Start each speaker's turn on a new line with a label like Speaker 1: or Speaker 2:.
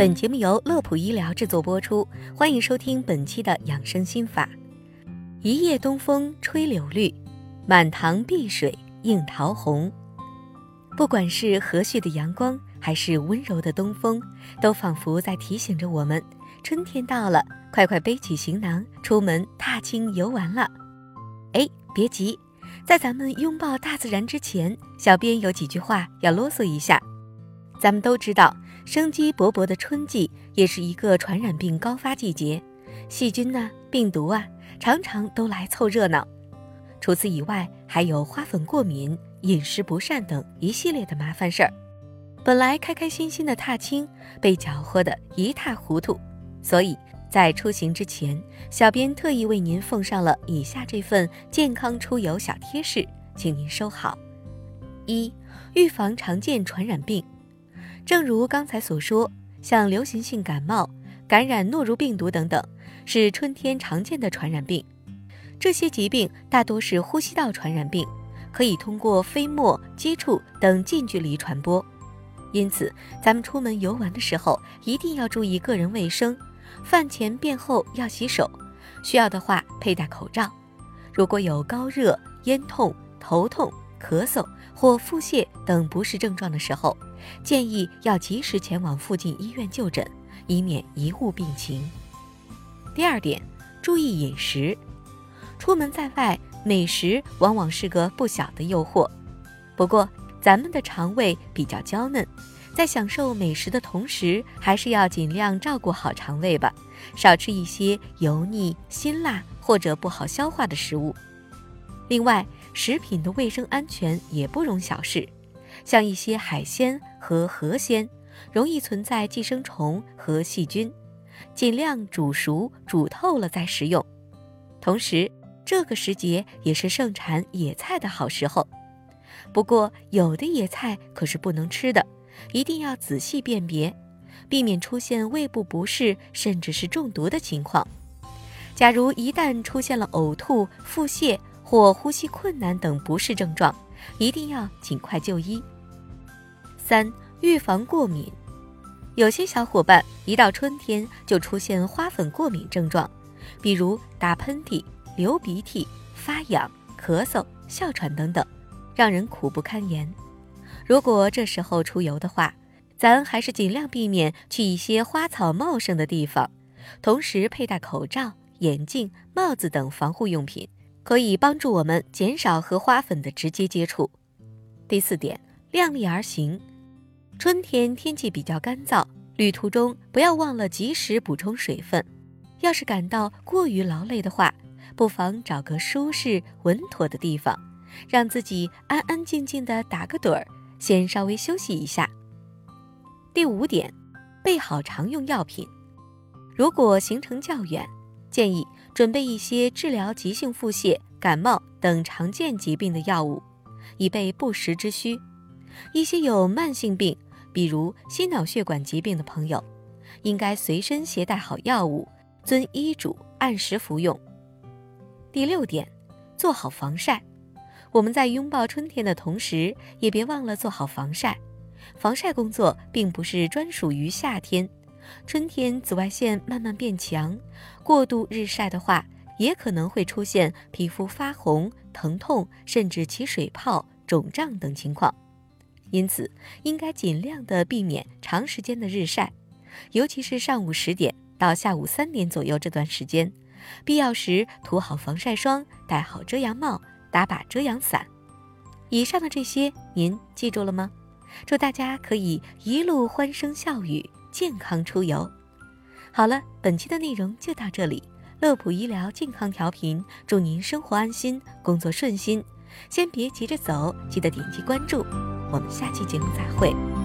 Speaker 1: 本节目由乐普医疗制作播出，欢迎收听本期的养生心法。一夜东风吹柳绿，满塘碧水映桃红。不管是和煦的阳光，还是温柔的东风，都仿佛在提醒着我们，春天到了，快快背起行囊，出门踏青游玩了。哎，别急，在咱们拥抱大自然之前，小编有几句话要啰嗦一下。咱们都知道，生机勃勃的春季也是一个传染病高发季节，细菌呐、病毒啊，常常都来凑热闹。除此以外，还有花粉过敏、饮食不善等一系列的麻烦事儿。本来开开心心的踏青，被搅和得一塌糊涂。所以在出行之前，小编特意为您奉上了以下这份健康出游小贴士，请您收好。一、预防常见传染病。正如刚才所说，像流行性感冒、感染诺如病毒等等，是春天常见的传染病。这些疾病大多是呼吸道传染病，可以通过飞沫、接触等近距离传播。因此，咱们出门游玩的时候一定要注意个人卫生，饭前便后要洗手，需要的话佩戴口罩。如果有高热、咽痛、头痛、咳嗽或腹泻等不适症状的时候，建议要及时前往附近医院就诊，以免贻误病情。第二点，注意饮食。出门在外，美食往往是个不小的诱惑。不过，咱们的肠胃比较娇嫩，在享受美食的同时，还是要尽量照顾好肠胃吧，少吃一些油腻、辛辣或者不好消化的食物。另外，食品的卫生安全也不容小视，像一些海鲜和河鲜，容易存在寄生虫和细菌，尽量煮熟、煮透了再食用。同时，这个时节也是盛产野菜的好时候，不过有的野菜可是不能吃的，一定要仔细辨别，避免出现胃部不适甚至是中毒的情况。假如一旦出现了呕吐、腹泻或呼吸困难等不适症状，一定要尽快就医。三、预防过敏，有些小伙伴一到春天就出现花粉过敏症状，比如打喷嚏。流鼻涕、发痒、咳嗽、哮喘等等，让人苦不堪言。如果这时候出游的话，咱还是尽量避免去一些花草茂盛的地方，同时佩戴口罩、眼镜、帽子等防护用品，可以帮助我们减少和花粉的直接接触。第四点，量力而行。春天天气比较干燥，旅途中不要忘了及时补充水分。要是感到过于劳累的话，不妨找个舒适稳妥的地方，让自己安安静静的打个盹儿，先稍微休息一下。第五点，备好常用药品。如果行程较远，建议准备一些治疗急性腹泻、感冒等常见疾病的药物，以备不时之需。一些有慢性病，比如心脑血管疾病的朋友，应该随身携带好药物，遵医嘱按时服用。第六点，做好防晒。我们在拥抱春天的同时，也别忘了做好防晒。防晒工作并不是专属于夏天，春天紫外线慢慢变强，过度日晒的话，也可能会出现皮肤发红、疼痛，甚至起水泡、肿胀等情况。因此，应该尽量的避免长时间的日晒，尤其是上午十点到下午三点左右这段时间。必要时涂好防晒霜，戴好遮阳帽，打把遮阳伞。以上的这些您记住了吗？祝大家可以一路欢声笑语，健康出游。好了，本期的内容就到这里。乐普医疗健康调频，祝您生活安心，工作顺心。先别急着走，记得点击关注。我们下期节目再会。